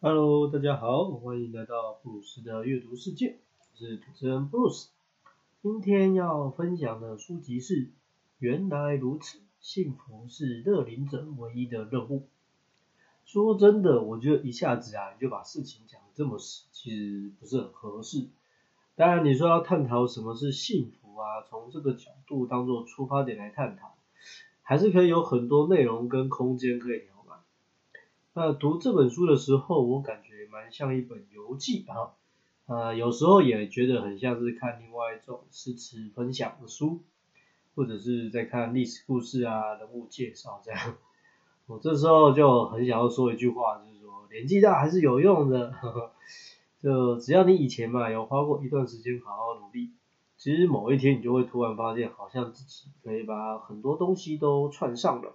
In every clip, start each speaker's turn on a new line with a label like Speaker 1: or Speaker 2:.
Speaker 1: Hello，大家好，欢迎来到布鲁斯的阅读世界，我是主持人布鲁斯。今天要分享的书籍是《原来如此，幸福是乐龄者唯一的任务》。说真的，我觉得一下子啊，你就把事情讲这么死，其实不是很合适。当然，你说要探讨什么是幸福啊，从这个角度当做出发点来探讨，还是可以有很多内容跟空间可以聊。那读这本书的时候，我感觉蛮像一本游记啊，呃，有时候也觉得很像是看另外一种诗词分享的书，或者是在看历史故事啊、人物介绍这样。我这时候就很想要说一句话，就是说年纪大还是有用的，呵 呵就只要你以前嘛有花过一段时间好好努力，其实某一天你就会突然发现，好像自己可以把很多东西都串上了。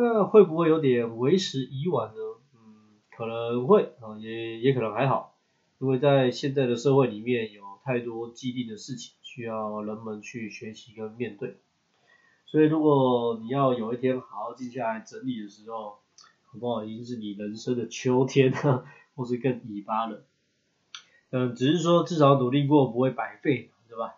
Speaker 1: 那会不会有点为时已晚呢？嗯，可能会啊，也也可能还好，因为在现在的社会里面有太多既定的事情需要人们去学习跟面对。所以，如果你要有一天好好静下来整理的时候，好不好？已经是你人生的秋天，或是更尾巴了。嗯，只是说至少努力过，不会白费，对吧？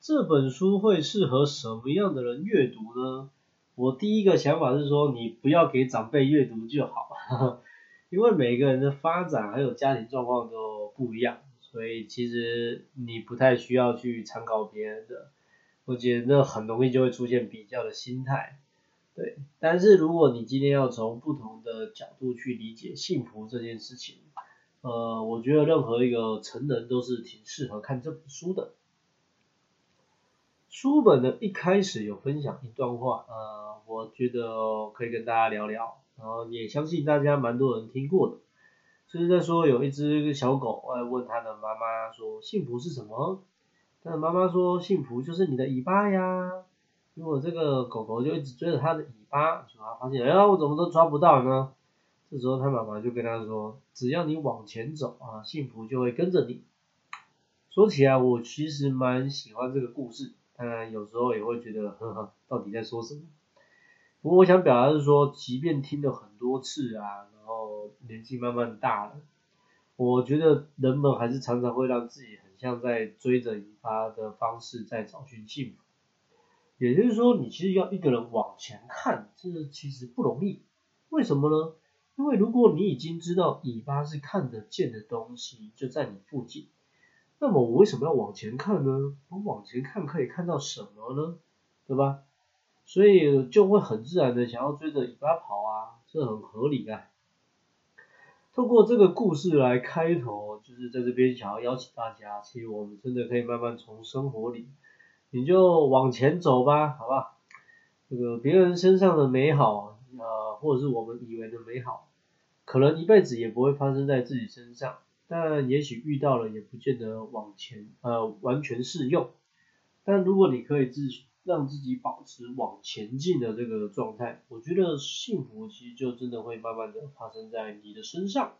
Speaker 1: 这本书会适合什么样的人阅读呢？我第一个想法是说，你不要给长辈阅读就好，因为每个人的发展还有家庭状况都不一样，所以其实你不太需要去参考别人的。我觉得那很容易就会出现比较的心态，对。但是如果你今天要从不同的角度去理解幸福这件事情，呃，我觉得任何一个成人都是挺适合看这本书的。书本的一开始有分享一段话，呃，我觉得可以跟大家聊聊，然后也相信大家蛮多人听过的，就是在说有一只小狗来问它的妈妈说幸福是什么？那妈妈说幸福就是你的尾巴呀，如果这个狗狗就一直追着它的尾巴，就它发现，哎呀，我怎么都抓不到呢？这时候它妈妈就跟它说，只要你往前走啊，幸福就会跟着你。说起来，我其实蛮喜欢这个故事，当然有时候也会觉得，呵呵，到底在说什么？不过我想表达是说，即便听了很多次啊，然后年纪慢慢大了，我觉得人们还是常常会让自己很。像在追着尾巴的方式在找寻幸福，也就是说，你其实要一个人往前看，这其实不容易。为什么呢？因为如果你已经知道尾巴是看得见的东西，就在你附近，那么我为什么要往前看呢？我往前看可以看到什么呢？对吧？所以就会很自然的想要追着尾巴跑啊，这很合理啊。透过这个故事来开头，就是在这边想要邀请大家，其实我们真的可以慢慢从生活里，你就往前走吧，好不好？这个别人身上的美好，呃，或者是我们以为的美好，可能一辈子也不会发生在自己身上，但也许遇到了，也不见得往前，呃，完全适用。但如果你可以自让自己保持往前进的这个状态，我觉得幸福其实就真的会慢慢的发生在你的身上。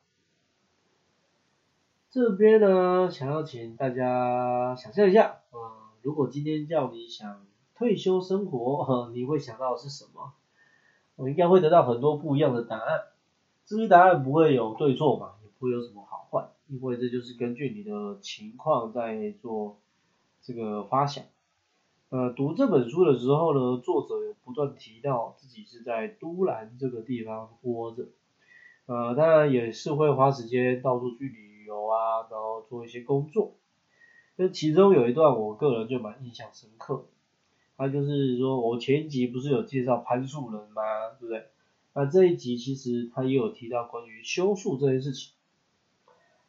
Speaker 1: 这边呢，想要请大家想象一下，嗯，如果今天叫你想退休生活，你会想到的是什么？我应该会得到很多不一样的答案。这些答案不会有对错嘛，也不会有什么好坏，因为这就是根据你的情况在做这个发想。呃，读这本书的时候呢，作者有不断提到自己是在都兰这个地方活着，呃，当然也是会花时间到处去旅游啊，然后做一些工作。那其中有一段我个人就蛮印象深刻的，他就是说我前一集不是有介绍攀树人吗？对不对？那这一集其实他也有提到关于修树这件事情，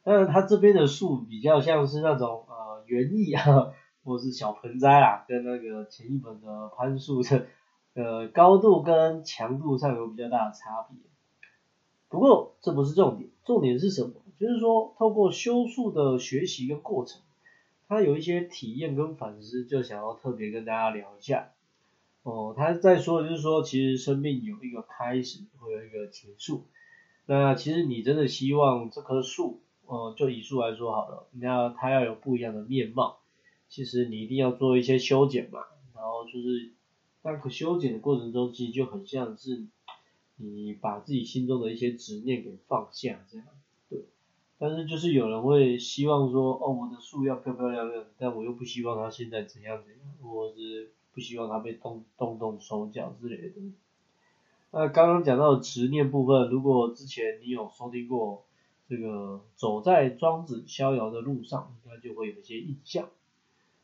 Speaker 1: 当然他这边的树比较像是那种呃园艺啊。或是小盆栽啦，跟那个前一本的攀树的呃高度跟强度上有比较大的差别。不过这不是重点，重点是什么？就是说透过修树的学习跟过程，他有一些体验跟反思，就想要特别跟大家聊一下。哦，他在说的就是说，其实生命有一个开始，会有一个结束。那其实你真的希望这棵树，呃，就以树来说好了，那它要有不一样的面貌。其实你一定要做一些修剪嘛，然后就是那个修剪的过程中，其实就很像是你把自己心中的一些执念给放下，这样对。但是就是有人会希望说，哦，我的树要漂漂亮亮，但我又不希望它现在怎样怎样，或者是不希望它被动动动手脚之类的。那刚刚讲到的执念部分，如果之前你有收听过这个走在庄子逍遥的路上，应该就会有一些印象。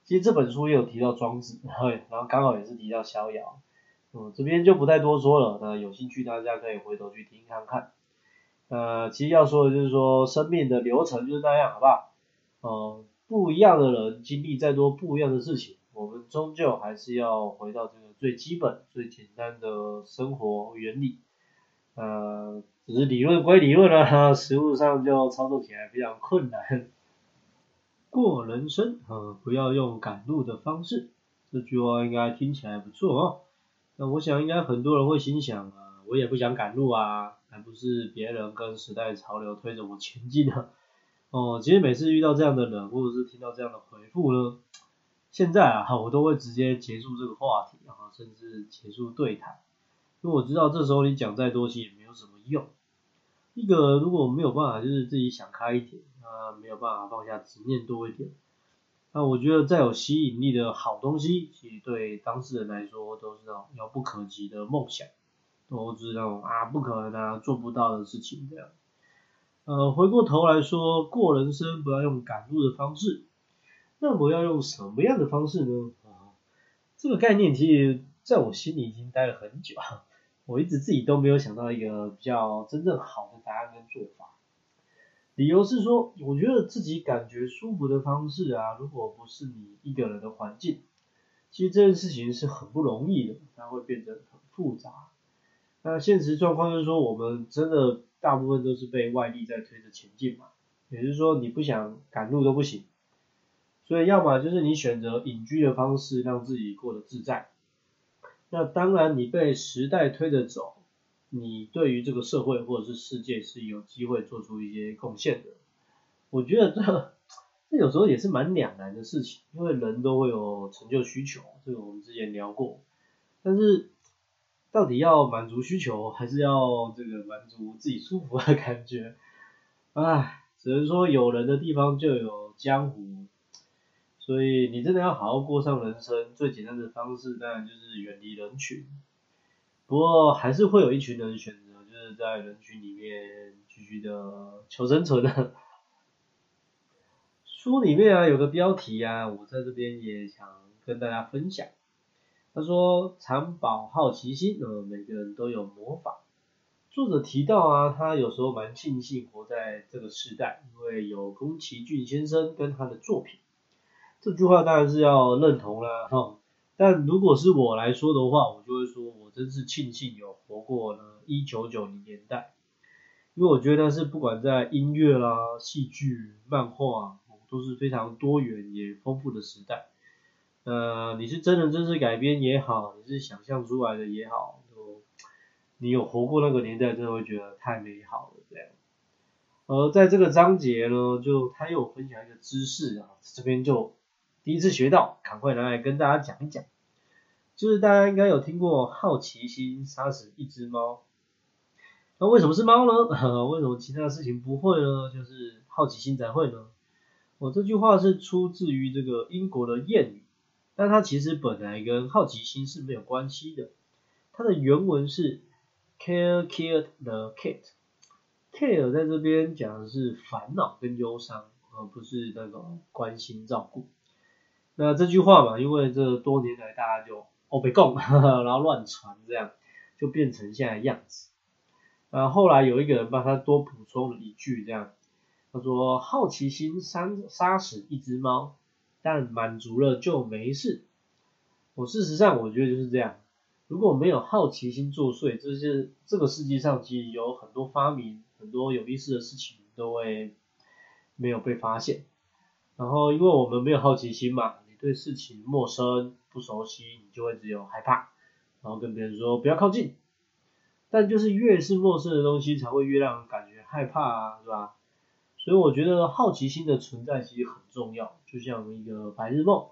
Speaker 1: 其实这本书也有提到庄子，然后刚好也是提到逍遥，嗯，这边就不太多说了。那有兴趣大家可以回头去听看看。呃，其实要说的就是说，生命的流程就是那样，好不好？嗯，不一样的人经历再多不一样的事情，我们终究还是要回到这个最基本、最简单的生活原理。呃，只是理论归理论啊，实物上就操作起来比较困难。过人生，呃，不要用赶路的方式。这句话应该听起来不错哦。那我想应该很多人会心想啊，我也不想赶路啊，还不是别人跟时代潮流推着我前进的。哦，其实每次遇到这样的人，或者是听到这样的回复呢，现在啊，我都会直接结束这个话题，然后甚至结束对谈，因为我知道这时候你讲再多其实也没有什么用。一个如果没有办法，就是自己想开一点。啊，没有办法放下执念多一点。那我觉得再有吸引力的好东西，其实对当事人来说都是那种遥不可及的梦想，都是那种啊不可能啊做不到的事情这样。呃，回过头来说，过人生不要用赶路的方式，那我要用什么样的方式呢？啊，这个概念其实在我心里已经待了很久，我一直自己都没有想到一个比较真正好的答案跟做法。理由是说，我觉得自己感觉舒服的方式啊，如果不是你一个人的环境，其实这件事情是很不容易的，它会变得很复杂。那现实状况就是说，我们真的大部分都是被外力在推着前进嘛，也就是说，你不想赶路都不行。所以，要么就是你选择隐居的方式，让自己过得自在。那当然，你被时代推着走。你对于这个社会或者是世界是有机会做出一些贡献的，我觉得这这有时候也是蛮两难的事情，因为人都会有成就需求，这个我们之前聊过，但是到底要满足需求，还是要这个满足自己舒服的感觉？唉，只能说有人的地方就有江湖，所以你真的要好好过上人生，最简单的方式当然就是远离人群。不过还是会有一群人选择，就是在人群里面继续的求生存的。书里面啊有个标题啊，我在这边也想跟大家分享。他说：“常保好奇心，呃，每个人都有魔法。”作者提到啊，他有时候蛮庆幸活在这个时代，因为有宫崎骏先生跟他的作品。这句话当然是要认同啦，哈。但如果是我来说的话，我就会说，我真是庆幸有活过了一九九零年代，因为我觉得是不管在音乐啦、戏剧、漫画，都是非常多元也丰富的时代。呃，你是真人真事改编也好，你是想象出来的也好，你有活过那个年代，真的会觉得太美好了这样。而在这个章节呢，就他又分享一个知识啊，这边就。第一次学到，赶快拿来跟大家讲一讲。就是大家应该有听过好奇心杀死一只猫，那为什么是猫呢？为什么其他的事情不会呢？就是好奇心才会呢？我这句话是出自于这个英国的谚语，但它其实本来跟好奇心是没有关系的。它的原文是 care killed the cat。care 在这边讲的是烦恼跟忧伤，而不是那种关心照顾。那这句话嘛，因为这多年来大家就哦被供，然后乱传这样，就变成现在样子。呃，后来有一个人帮他多补充了一句，这样他说：“好奇心杀杀死一只猫，但满足了就没事。”我事实上我觉得就是这样，如果没有好奇心作祟，这些这个世界上其实有很多发明，很多有意思的事情都会没有被发现。然后因为我们没有好奇心嘛。对事情陌生不熟悉，你就会只有害怕，然后跟别人说不要靠近。但就是越是陌生的东西，才会越让人感觉害怕啊，是吧？所以我觉得好奇心的存在其实很重要，就像一个白日梦，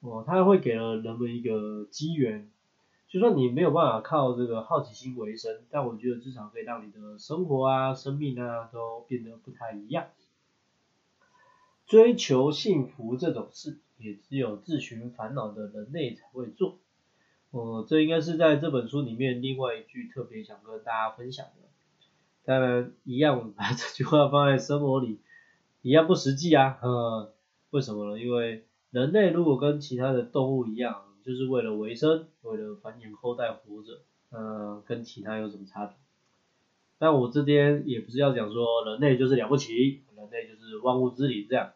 Speaker 1: 哦，它会给了人们一个机缘，就算你没有办法靠这个好奇心为生，但我觉得至少可以让你的生活啊、生命啊都变得不太一样。追求幸福这种事，也只有自寻烦恼的人类才会做。哦，这应该是在这本书里面另外一句特别想跟大家分享的。当然，一样把这句话放在生活里，一样不实际啊。呃，为什么呢？因为人类如果跟其他的动物一样，就是为了维生，为了繁衍后代活着，呃，跟其他有什么差别？但我这边也不是要讲说人类就是了不起，人类就是万物之灵这样，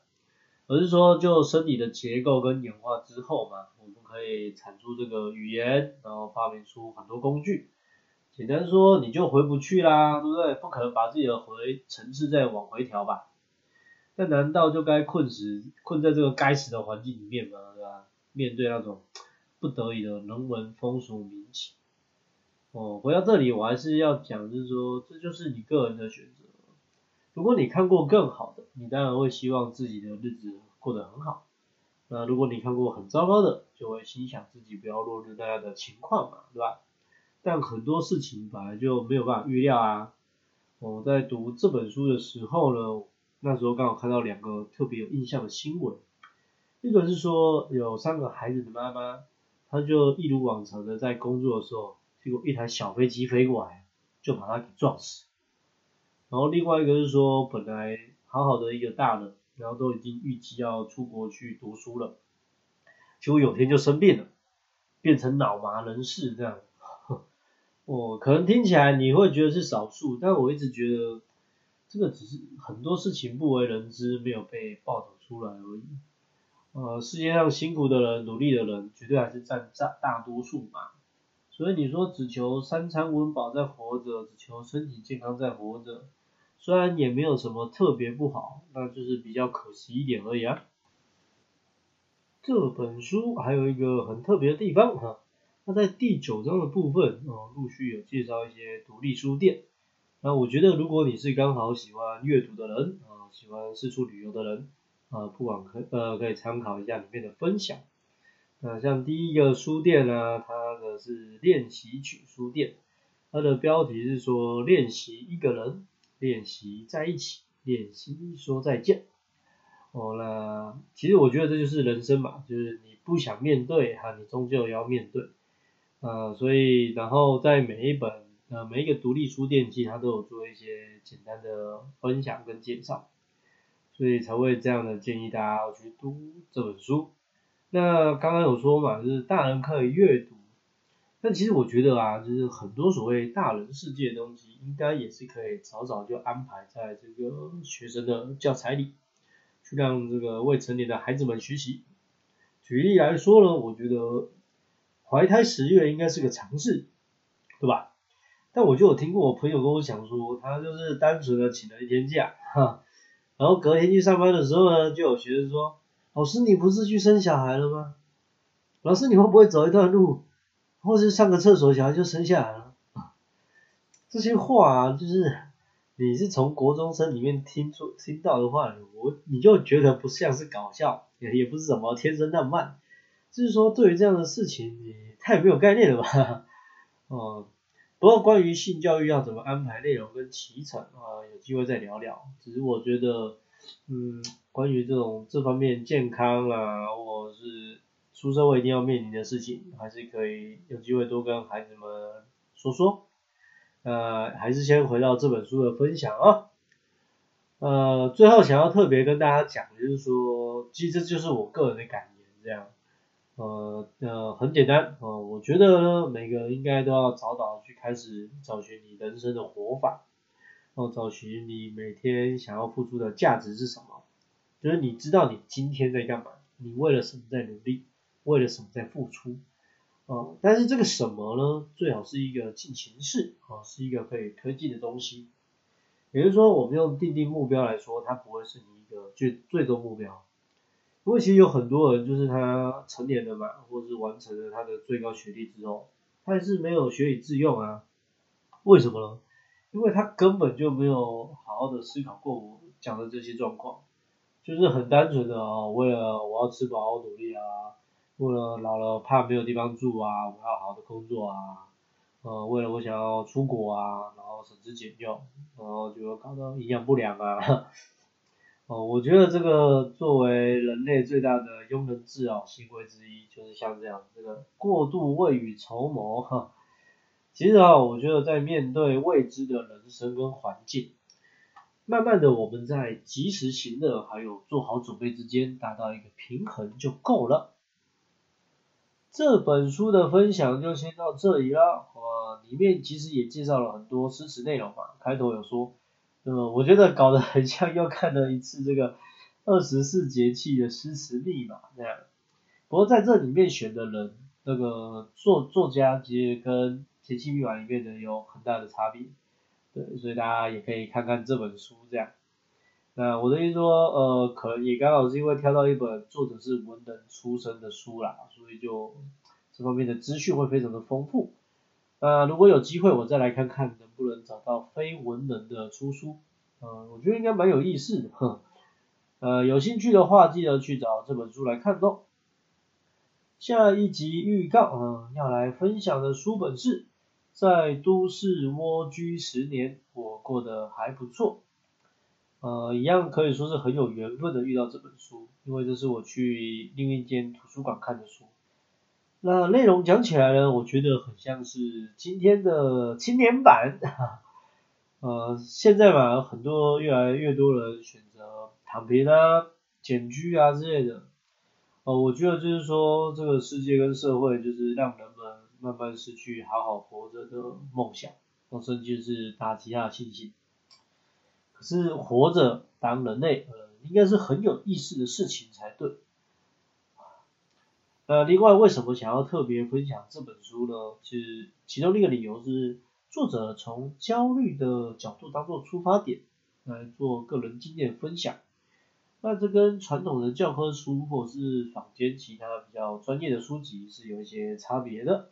Speaker 1: 而是说就身体的结构跟演化之后嘛，我们可以产出这个语言，然后发明出很多工具。简单说，你就回不去啦，对不对？不可能把自己的回层次再往回调吧？那难道就该困死困在这个该死的环境里面吗？对吧？面对那种。不得已的人文风俗民情。哦，回到这里，我还是要讲，就是说，这就是你个人的选择。如果你看过更好的，你当然会希望自己的日子过得很好。那如果你看过很糟糕的，就会心想自己不要落入那样的情况嘛，对吧？但很多事情本来就没有办法预料啊。我在读这本书的时候呢，那时候刚好看到两个特别有印象的新闻，一个是说有三个孩子的妈妈。他就一如往常的在工作的时候，结果一台小飞机飞过来，就把他给撞死。然后另外一个是说，本来好好的一个大人，然后都已经预计要出国去读书了，结果有天就生病了，变成脑麻人士这样。我可能听起来你会觉得是少数，但我一直觉得这个只是很多事情不为人知，没有被报道出来而已。呃，世界上辛苦的人、努力的人，绝对还是占大大多数嘛。所以你说只求三餐温饱在活着，只求身体健康在活着，虽然也没有什么特别不好，那就是比较可惜一点而已啊。这本书还有一个很特别的地方哈，它在第九章的部分哦，陆续有介绍一些独立书店。那我觉得如果你是刚好喜欢阅读的人啊，喜欢四处旅游的人。啊，不管可呃可以参考一下里面的分享。那像第一个书店呢，它的是练习曲书店，它的标题是说练习一个人，练习在一起，练习说再见。哦，那其实我觉得这就是人生嘛，就是你不想面对哈，你终究要面对。呃，所以然后在每一本呃每一个独立书店，其实它都有做一些简单的分享跟介绍。所以才会这样的建议大家要去读这本书。那刚刚有说嘛，就是大人可以阅读，但其实我觉得啊，就是很多所谓大人世界的东西，应该也是可以早早就安排在这个学生的教材里，去让这个未成年的孩子们学习。举例来说呢，我觉得怀胎十月应该是个常识，对吧？但我就有听过我朋友跟我讲说，他就是单纯的请了一天假，哈。然后隔天去上班的时候呢，就有学生说：“老师，你不是去生小孩了吗？老师，你会不会走一段路，或是上个厕所，小孩就生下来了？”这些话啊，就是你是从国中生里面听出听到的话，我你就觉得不像是搞笑，也也不是什么天生浪漫，就是说对于这样的事情，你太没有概念了吧？哦。不过关于性教育要怎么安排内容跟启程啊，有机会再聊聊。只是我觉得，嗯，关于这种这方面健康啊，或者是出社会一定要面临的事情，还是可以有机会多跟孩子们说说。呃，还是先回到这本书的分享啊。呃，最后想要特别跟大家讲的，就是说，其实这就是我个人的感言，这样。呃呃，很简单呃，我觉得呢，每个人应该都要早早去开始找寻你人生的活法，然后，找寻你每天想要付出的价值是什么，就是你知道你今天在干嘛，你为了什么在努力，为了什么在付出，哦，但是这个什么呢，最好是一个进行式，哦，是一个可以推进的东西，也就是说，我们用定定目标来说，它不会是你一个最最终目标。因为其实有很多人，就是他成年了嘛，或者是完成了他的最高学历之后，他还是没有学以致用啊。为什么呢？因为他根本就没有好好的思考过我讲的这些状况，就是很单纯的啊，为了我要吃饱我努力啊，为了老了怕没有地方住啊，我要好好的工作啊，呃，为了我想要出国啊，然后省吃俭用，然后就搞到营养不良啊。哦，我觉得这个作为人类最大的庸人自扰行为之一，就是像这样这个过度未雨绸缪哈。其实啊，我觉得在面对未知的人生跟环境，慢慢的我们在及时行乐还有做好准备之间达到一个平衡就够了。这本书的分享就先到这里了，我里面其实也介绍了很多诗词内容嘛，开头有说。那么我觉得搞得很像又看了一次这个二十四节气的诗词密码那样。不过在这里面选的人，那个作作家其实跟节气密码里面的有很大的差别。对，所以大家也可以看看这本书这样。那我的意思说，呃，可能也刚好是因为挑到一本作者是文人出身的书啦，所以就这方面的资讯会非常的丰富。那如果有机会，我再来看看能不能找到非文人的出书，呃，我觉得应该蛮有意思的，呵，呃，有兴趣的话，记得去找这本书来看哦。下一集预告，嗯，要来分享的书本是《在都市蜗居十年，我过得还不错》，呃，一样可以说是很有缘分的遇到这本书，因为这是我去另一间图书馆看的书。那内容讲起来呢，我觉得很像是今天的青年版，呃，现在嘛，很多越来越多人选择躺平啊、减居啊之类的，呃，我觉得就是说这个世界跟社会就是让人们慢慢失去好好活着的梦想，甚至是打击他的信心。是活着当人类，呃，应该是很有意思的事情才对。呃，另外为什么想要特别分享这本书呢？是其中一个理由是，作者从焦虑的角度当做出发点来做个人经验分享。那这跟传统的教科书或是坊间其他比较专业的书籍是有一些差别的。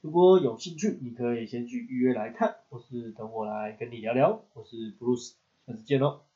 Speaker 1: 如果有兴趣，你可以先去预约来看，或是等我来跟你聊聊。我是 Bruce，下次见喽。